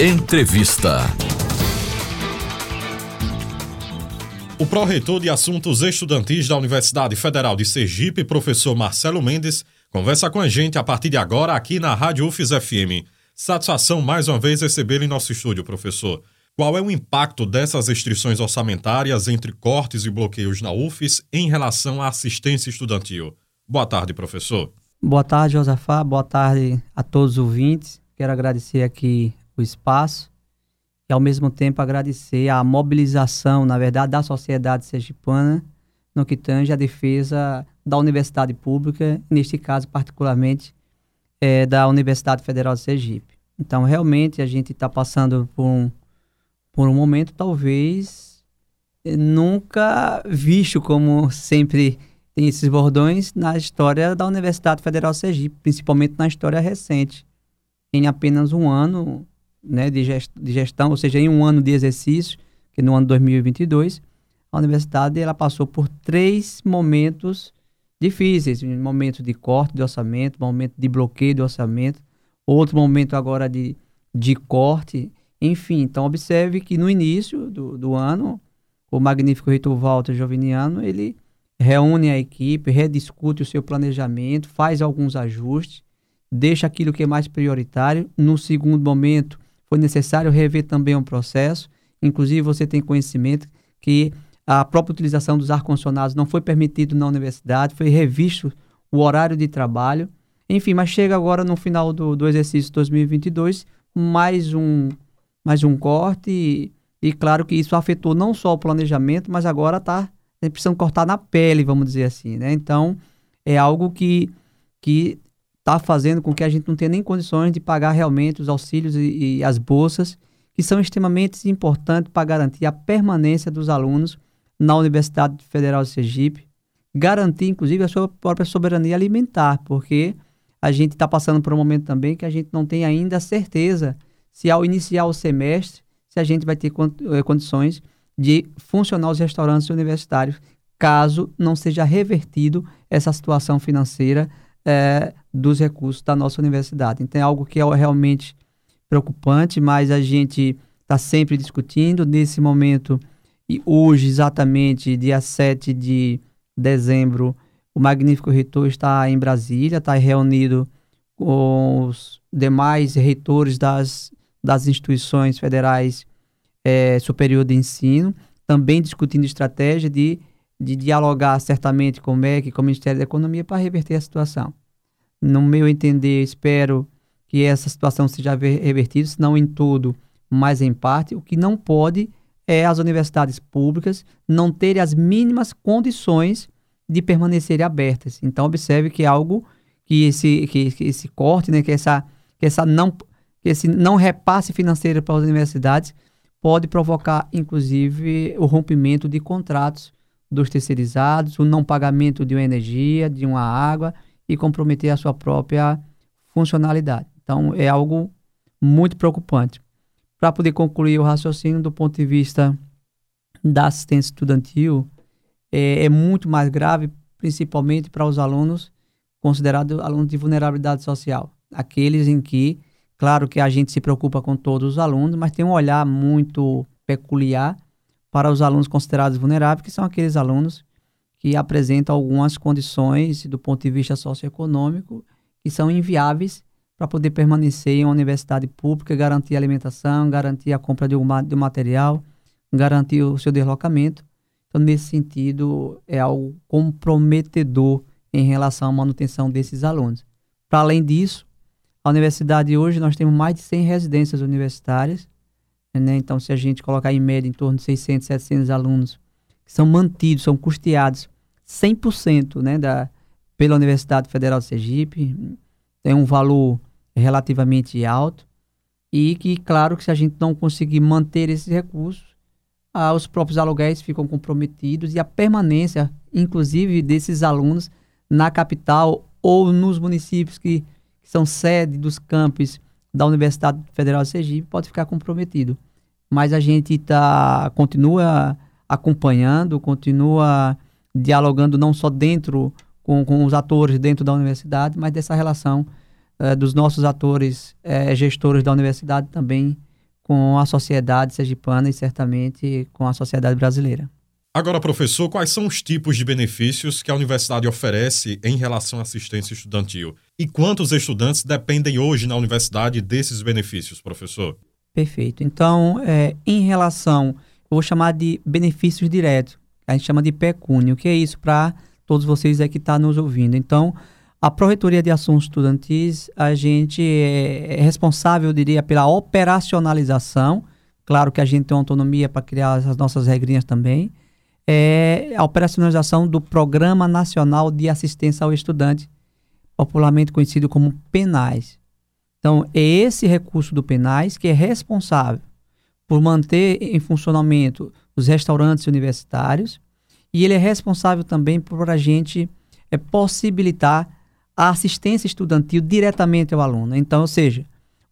Entrevista. O pró-reitor de Assuntos Estudantis da Universidade Federal de Sergipe, professor Marcelo Mendes, conversa com a gente a partir de agora aqui na Rádio UFES FM. Satisfação mais uma vez recebê-lo em nosso estúdio, professor. Qual é o impacto dessas restrições orçamentárias entre cortes e bloqueios na UFES em relação à assistência estudantil? Boa tarde, professor. Boa tarde, Josafá. Boa tarde a todos os ouvintes. Quero agradecer aqui o espaço e, ao mesmo tempo, agradecer a mobilização, na verdade, da sociedade sergipana no que tange a defesa da universidade pública, neste caso, particularmente, é, da Universidade Federal de Sergipe. Então, realmente, a gente está passando por um, por um momento, talvez, nunca visto como sempre tem esses bordões na história da Universidade Federal de Sergipe, principalmente na história recente. Em apenas um ano né, de, gestão, ou seja, em um ano de exercício, que no ano 2022, a universidade ela passou por três momentos difíceis, um momento de corte de orçamento, um momento de bloqueio de orçamento, outro momento agora de, de corte, enfim. Então, observe que no início do, do ano, o magnífico reitor Walter Joviniano, ele reúne a equipe, rediscute o seu planejamento, faz alguns ajustes, deixa aquilo que é mais prioritário. No segundo momento, foi necessário rever também um processo. Inclusive, você tem conhecimento que a própria utilização dos ar-condicionados não foi permitido na universidade, foi revisto o horário de trabalho. Enfim, mas chega agora no final do, do exercício 2022, mais um, mais um corte. E, e claro que isso afetou não só o planejamento, mas agora está precisando cortar na pele, vamos dizer assim. Né? Então, é algo que que está fazendo com que a gente não tenha nem condições de pagar realmente os auxílios e, e as bolsas, que são extremamente importantes para garantir a permanência dos alunos na Universidade Federal de Sergipe, garantir inclusive a sua própria soberania alimentar, porque a gente está passando por um momento também que a gente não tem ainda certeza se ao iniciar o semestre, se a gente vai ter eh, condições de funcionar os restaurantes universitários, caso não seja revertido essa situação financeira é, dos recursos da nossa universidade. Então é algo que é realmente preocupante, mas a gente está sempre discutindo. Nesse momento, e hoje, exatamente, dia 7 de dezembro, o Magnífico Reitor está em Brasília, está reunido com os demais reitores das, das instituições federais é, superior de ensino, também discutindo estratégia de, de dialogar certamente com o MEC, com o Ministério da Economia, para reverter a situação. No meu entender, espero que essa situação seja revertida, se não em todo, mas em parte. O que não pode é as universidades públicas não terem as mínimas condições de permanecerem abertas. Então, observe que algo que esse, que, que esse corte, né, que, essa, que, essa não, que esse não repasse financeiro para as universidades pode provocar, inclusive, o rompimento de contratos dos terceirizados, o não pagamento de uma energia, de uma água e comprometer a sua própria funcionalidade. Então, é algo muito preocupante. Para poder concluir o raciocínio do ponto de vista da assistência estudantil, é, é muito mais grave, principalmente para os alunos considerados alunos de vulnerabilidade social, aqueles em que Claro que a gente se preocupa com todos os alunos, mas tem um olhar muito peculiar para os alunos considerados vulneráveis, que são aqueles alunos que apresentam algumas condições do ponto de vista socioeconômico que são inviáveis para poder permanecer em uma universidade pública, garantir a alimentação, garantir a compra de um, de um material, garantir o seu deslocamento. Então, nesse sentido, é algo comprometedor em relação à manutenção desses alunos. Para além disso, a universidade hoje, nós temos mais de 100 residências universitárias. Né? Então, se a gente colocar em média em torno de 600, 700 alunos são mantidos, são custeados 100% né, da, pela Universidade Federal de Sergipe, tem um valor relativamente alto e que, claro, que se a gente não conseguir manter esses recursos, ah, os próprios aluguéis ficam comprometidos e a permanência, inclusive, desses alunos na capital ou nos municípios que que são sede dos campos da Universidade Federal de Sergipe, pode ficar comprometido. Mas a gente tá, continua acompanhando, continua dialogando não só dentro com, com os atores dentro da universidade, mas dessa relação uh, dos nossos atores uh, gestores da universidade também com a sociedade sergipana e certamente com a sociedade brasileira. Agora, professor, quais são os tipos de benefícios que a universidade oferece em relação à assistência estudantil? E quantos estudantes dependem hoje na universidade desses benefícios, professor? Perfeito. Então, é, em relação, vou chamar de benefícios diretos, a gente chama de pecúnio. O que é isso para todos vocês aí que estão tá nos ouvindo? Então, a Pró-Reitoria de Assuntos Estudantis, a gente é, é responsável, eu diria, pela operacionalização. Claro que a gente tem autonomia para criar as nossas regrinhas também é a operacionalização do Programa Nacional de Assistência ao Estudante, popularmente conhecido como PENAIS. Então, é esse recurso do PENAIS que é responsável por manter em funcionamento os restaurantes universitários e ele é responsável também por a gente é, possibilitar a assistência estudantil diretamente ao aluno. Então, ou seja,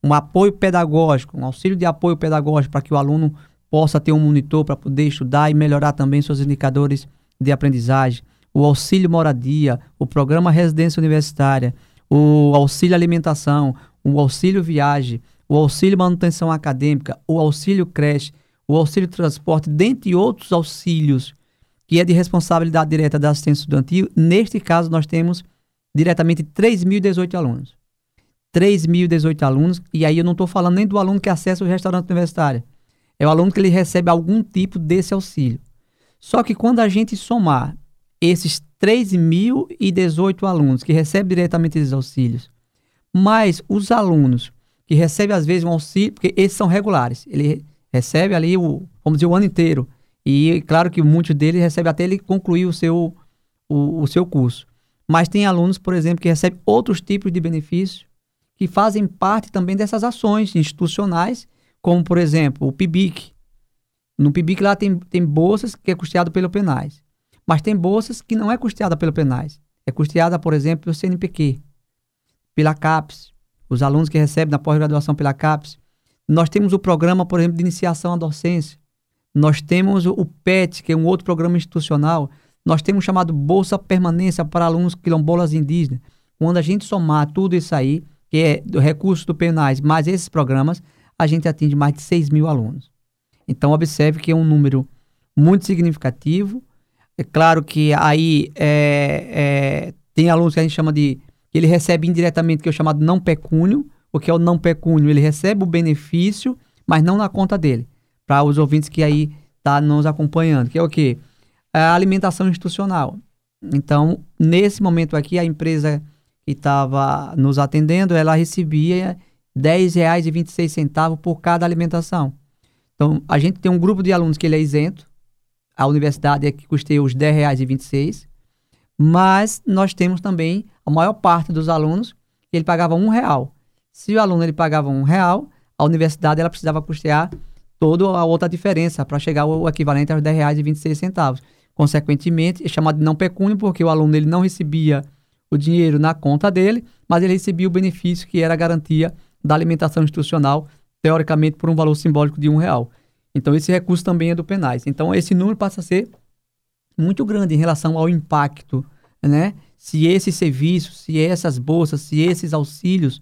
um apoio pedagógico, um auxílio de apoio pedagógico para que o aluno possa ter um monitor para poder estudar e melhorar também seus indicadores de aprendizagem, o auxílio moradia, o programa residência universitária, o auxílio alimentação, o auxílio viagem, o auxílio manutenção acadêmica, o auxílio creche, o auxílio transporte, dentre outros auxílios que é de responsabilidade direta da assistência estudantil. Neste caso, nós temos diretamente 3.018 alunos. 3.018 alunos, e aí eu não estou falando nem do aluno que acessa o restaurante universitário é o aluno que ele recebe algum tipo desse auxílio. Só que quando a gente somar esses 3.018 alunos que recebem diretamente esses auxílios, mais os alunos que recebem às vezes um auxílio, porque esses são regulares, ele recebe ali o, vamos dizer, o ano inteiro. E claro que muitos deles recebem até ele concluir o seu, o, o seu curso. Mas tem alunos, por exemplo, que recebem outros tipos de benefícios que fazem parte também dessas ações institucionais como por exemplo o PIBIC. No PIBIC lá tem, tem bolsas que é custeado pelo Penais, mas tem bolsas que não é custeada pelo Penais, é custeada, por exemplo, pelo CNPq, pela CAPES, os alunos que recebem na pós-graduação pela CAPES. Nós temos o programa, por exemplo, de iniciação à docência. Nós temos o PET, que é um outro programa institucional. Nós temos chamado Bolsa Permanência para alunos quilombolas indígenas. Quando a gente somar tudo isso aí, que é do recurso do Penais, mais esses programas, a gente atinge mais de 6 mil alunos. Então, observe que é um número muito significativo. É claro que aí é, é, tem alunos que a gente chama de. Ele recebe indiretamente, que é o chamado não pecúnio. O que é o não pecúnio? Ele recebe o benefício, mas não na conta dele. Para os ouvintes que aí tá nos acompanhando, que é o quê? É a alimentação institucional. Então, nesse momento aqui, a empresa que estava nos atendendo, ela recebia R$ 10,26 por cada alimentação. Então, a gente tem um grupo de alunos que ele é isento, a universidade é que custeia os R$ 10,26, mas nós temos também a maior parte dos alunos que ele pagava um real. Se o aluno ele pagava um real, a universidade ela precisava custear toda a outra diferença para chegar ao equivalente aos R$ 10,26. Consequentemente, é chamado de não pecúnio porque o aluno ele não recebia o dinheiro na conta dele, mas ele recebia o benefício que era a garantia da alimentação institucional, teoricamente por um valor simbólico de um real. Então esse recurso também é do penais. Então esse número passa a ser muito grande em relação ao impacto, né? Se esses serviços, se essas bolsas, se esses auxílios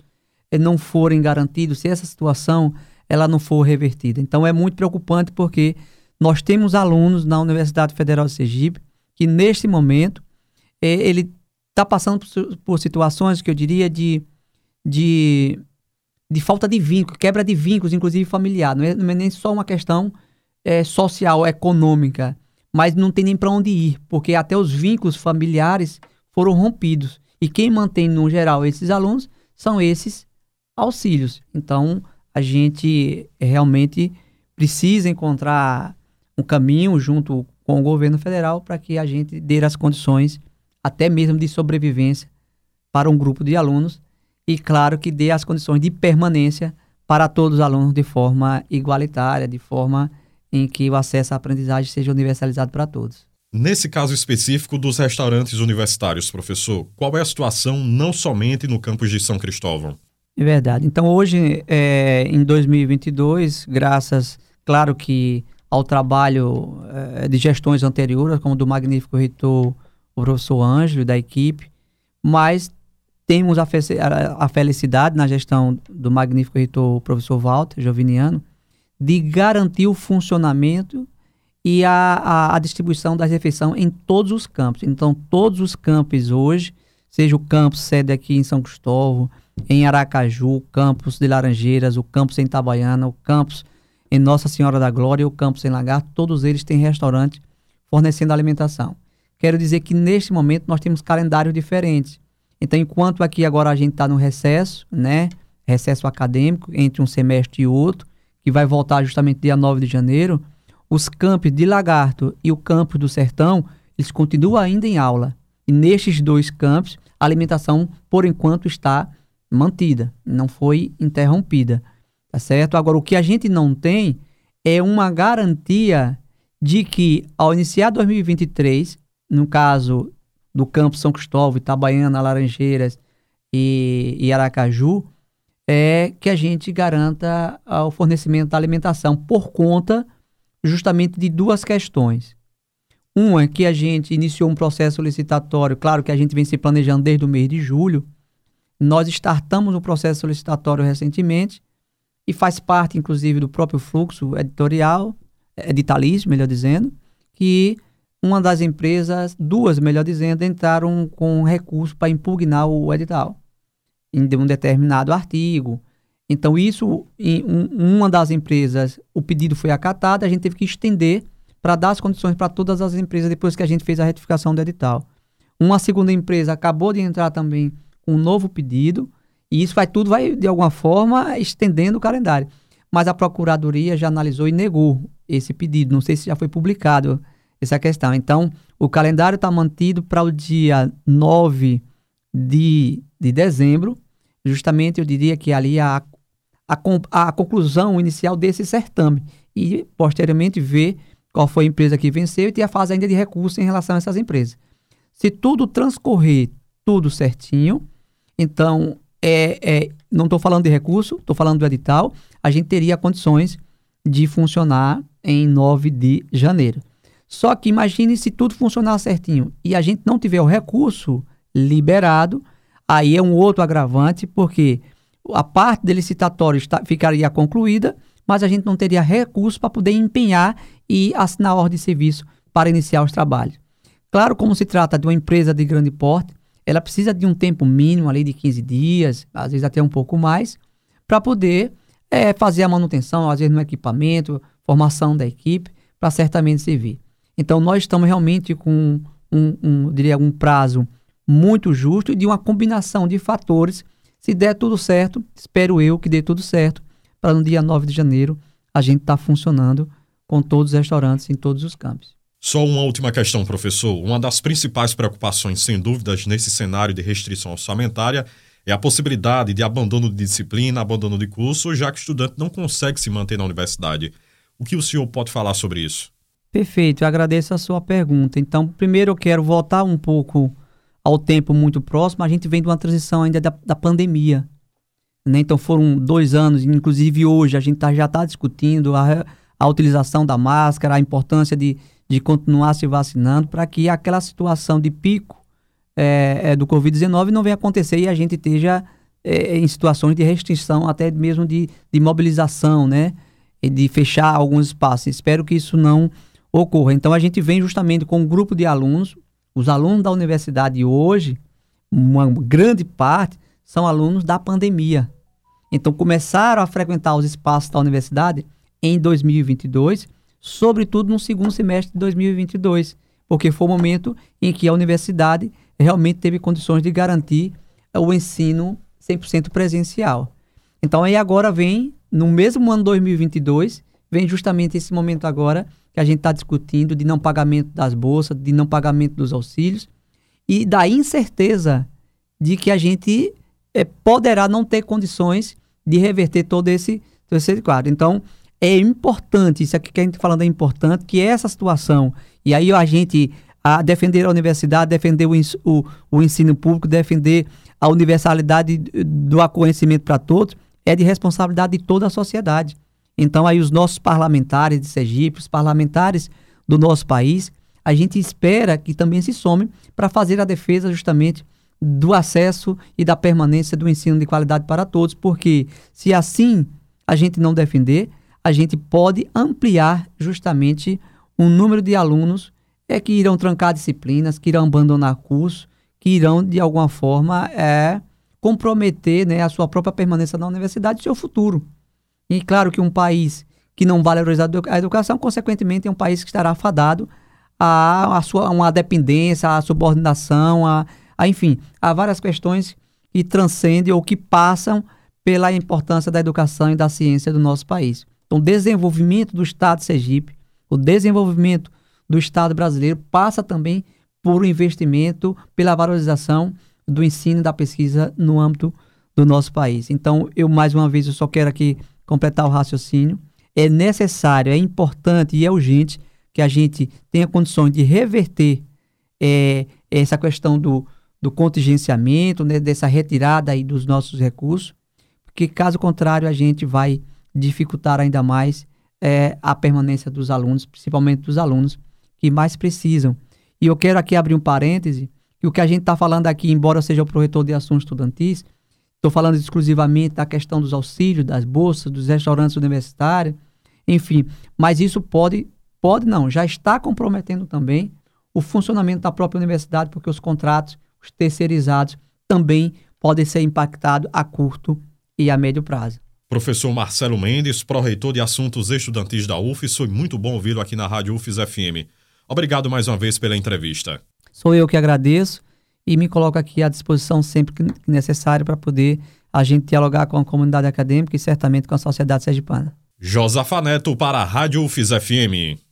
eh, não forem garantidos, se essa situação ela não for revertida. Então é muito preocupante porque nós temos alunos na Universidade Federal de Sergipe que neste momento eh, ele está passando por, por situações que eu diria de, de de falta de vínculo, quebra de vínculos, inclusive familiar. Não é, não é nem só uma questão é, social, econômica, mas não tem nem para onde ir, porque até os vínculos familiares foram rompidos. E quem mantém, no geral, esses alunos são esses auxílios. Então, a gente realmente precisa encontrar um caminho junto com o governo federal para que a gente dê as condições, até mesmo de sobrevivência, para um grupo de alunos e, claro, que dê as condições de permanência para todos os alunos de forma igualitária, de forma em que o acesso à aprendizagem seja universalizado para todos. Nesse caso específico dos restaurantes universitários, professor, qual é a situação não somente no campus de São Cristóvão? É verdade. Então, hoje, é, em 2022, graças, claro que ao trabalho é, de gestões anteriores, como do magnífico reitor, o professor Ângelo, da equipe, mas temos a, a, a, felicidade na gestão do magnífico reitor professor Walter Joviniano de garantir o funcionamento e a, a, a distribuição da refeição em todos os campos. Então, todos os campos hoje, seja o campus sede aqui em São Cristóvão, em Aracaju, o campus de Laranjeiras, o campus em Itabaiana, o campus em Nossa Senhora da Glória o campus em Lagarto, todos eles têm restaurante fornecendo alimentação. Quero dizer que neste momento nós temos calendários diferentes. Então, enquanto aqui agora a gente está no recesso, né? Recesso acadêmico entre um semestre e outro, que vai voltar justamente dia 9 de janeiro, os campos de Lagarto e o campus do Sertão, eles continuam ainda em aula. E nestes dois campos, a alimentação, por enquanto, está mantida, não foi interrompida. Tá certo? Agora, o que a gente não tem é uma garantia de que, ao iniciar 2023, no caso do campo São Cristóvão, Itabaiana, Laranjeiras e, e Aracaju, é que a gente garanta o fornecimento da alimentação por conta justamente de duas questões. Uma é que a gente iniciou um processo licitatório, claro que a gente vem se planejando desde o mês de julho. Nós startamos o processo licitatório recentemente e faz parte, inclusive, do próprio fluxo editorial, editalício, melhor dizendo, que uma das empresas, duas, melhor dizendo, entraram com recurso para impugnar o edital em um determinado artigo. Então, isso, em um, uma das empresas, o pedido foi acatado, a gente teve que estender para dar as condições para todas as empresas depois que a gente fez a retificação do edital. Uma segunda empresa acabou de entrar também com um novo pedido, e isso vai tudo vai, de alguma forma, estendendo o calendário. Mas a Procuradoria já analisou e negou esse pedido. Não sei se já foi publicado essa questão. Então, o calendário está mantido para o dia 9 de, de dezembro, justamente eu diria que ali a, a, a conclusão inicial desse certame e posteriormente ver qual foi a empresa que venceu e ter a fase ainda de recurso em relação a essas empresas. Se tudo transcorrer tudo certinho, então é, é não estou falando de recurso, estou falando do edital, a gente teria condições de funcionar em 9 de janeiro. Só que imagine se tudo funcionar certinho e a gente não tiver o recurso liberado, aí é um outro agravante, porque a parte do licitatório está, ficaria concluída, mas a gente não teria recurso para poder empenhar e assinar a ordem de serviço para iniciar os trabalhos. Claro, como se trata de uma empresa de grande porte, ela precisa de um tempo mínimo ali de 15 dias, às vezes até um pouco mais, para poder é, fazer a manutenção, às vezes no equipamento, formação da equipe, para certamente servir. Então, nós estamos realmente com um, um, diria, um prazo muito justo e de uma combinação de fatores. Se der tudo certo, espero eu que dê tudo certo, para no dia 9 de janeiro a gente estar tá funcionando com todos os restaurantes em todos os campos. Só uma última questão, professor. Uma das principais preocupações, sem dúvidas, nesse cenário de restrição orçamentária é a possibilidade de abandono de disciplina, abandono de curso, já que o estudante não consegue se manter na universidade. O que o senhor pode falar sobre isso? Perfeito, eu agradeço a sua pergunta. Então, primeiro eu quero voltar um pouco ao tempo muito próximo. A gente vem de uma transição ainda da, da pandemia. Né? Então, foram dois anos, inclusive hoje a gente tá, já está discutindo a, a utilização da máscara, a importância de, de continuar se vacinando para que aquela situação de pico é, é, do Covid-19 não venha acontecer e a gente esteja é, em situações de restrição, até mesmo de, de mobilização, né? E de fechar alguns espaços. Espero que isso não ocorra. Então a gente vem justamente com um grupo de alunos, os alunos da universidade hoje, uma grande parte são alunos da pandemia. Então começaram a frequentar os espaços da universidade em 2022, sobretudo no segundo semestre de 2022, porque foi o momento em que a universidade realmente teve condições de garantir o ensino 100% presencial. Então aí agora vem, no mesmo ano 2022, vem justamente esse momento agora que a gente está discutindo de não pagamento das bolsas, de não pagamento dos auxílios e da incerteza de que a gente é, poderá não ter condições de reverter todo esse, todo esse quadro. Então, é importante, isso aqui que a gente está falando é importante, que essa situação, e aí a gente a defender a universidade, defender o, o, o ensino público, defender a universalidade do conhecimento para todos, é de responsabilidade de toda a sociedade. Então, aí os nossos parlamentares de Sergipe, os parlamentares do nosso país, a gente espera que também se somem para fazer a defesa justamente do acesso e da permanência do ensino de qualidade para todos, porque se assim a gente não defender, a gente pode ampliar justamente o número de alunos é, que irão trancar disciplinas, que irão abandonar curso, que irão, de alguma forma, é, comprometer né, a sua própria permanência na universidade e seu futuro. E claro que um país que não valoriza a educação, consequentemente, é um país que estará afadado a, a sua, uma dependência, a subordinação, a, a, enfim, há várias questões que transcendem ou que passam pela importância da educação e da ciência do nosso país. Então, o desenvolvimento do Estado de Sergipe, o desenvolvimento do Estado brasileiro passa também por um investimento, pela valorização do ensino e da pesquisa no âmbito do nosso país. Então, eu mais uma vez eu só quero aqui completar o raciocínio. É necessário, é importante e é urgente que a gente tenha condições de reverter é, essa questão do, do contingenciamento, né, dessa retirada aí dos nossos recursos, porque caso contrário a gente vai dificultar ainda mais é, a permanência dos alunos, principalmente dos alunos que mais precisam. E eu quero aqui abrir um parêntese, que o que a gente está falando aqui, embora seja o proretor de assuntos estudantis, estou falando exclusivamente da questão dos auxílios, das bolsas, dos restaurantes universitários, enfim, mas isso pode, pode não, já está comprometendo também o funcionamento da própria universidade, porque os contratos, os terceirizados, também podem ser impactados a curto e a médio prazo. Professor Marcelo Mendes, pró-reitor de Assuntos Estudantis da UFES, foi muito bom ouvi-lo aqui na Rádio UFES FM. Obrigado mais uma vez pela entrevista. Sou eu que agradeço e me coloco aqui à disposição sempre que necessário para poder a gente dialogar com a comunidade acadêmica e certamente com a sociedade sergipana. Josafa Neto para a Rádio UFES FM.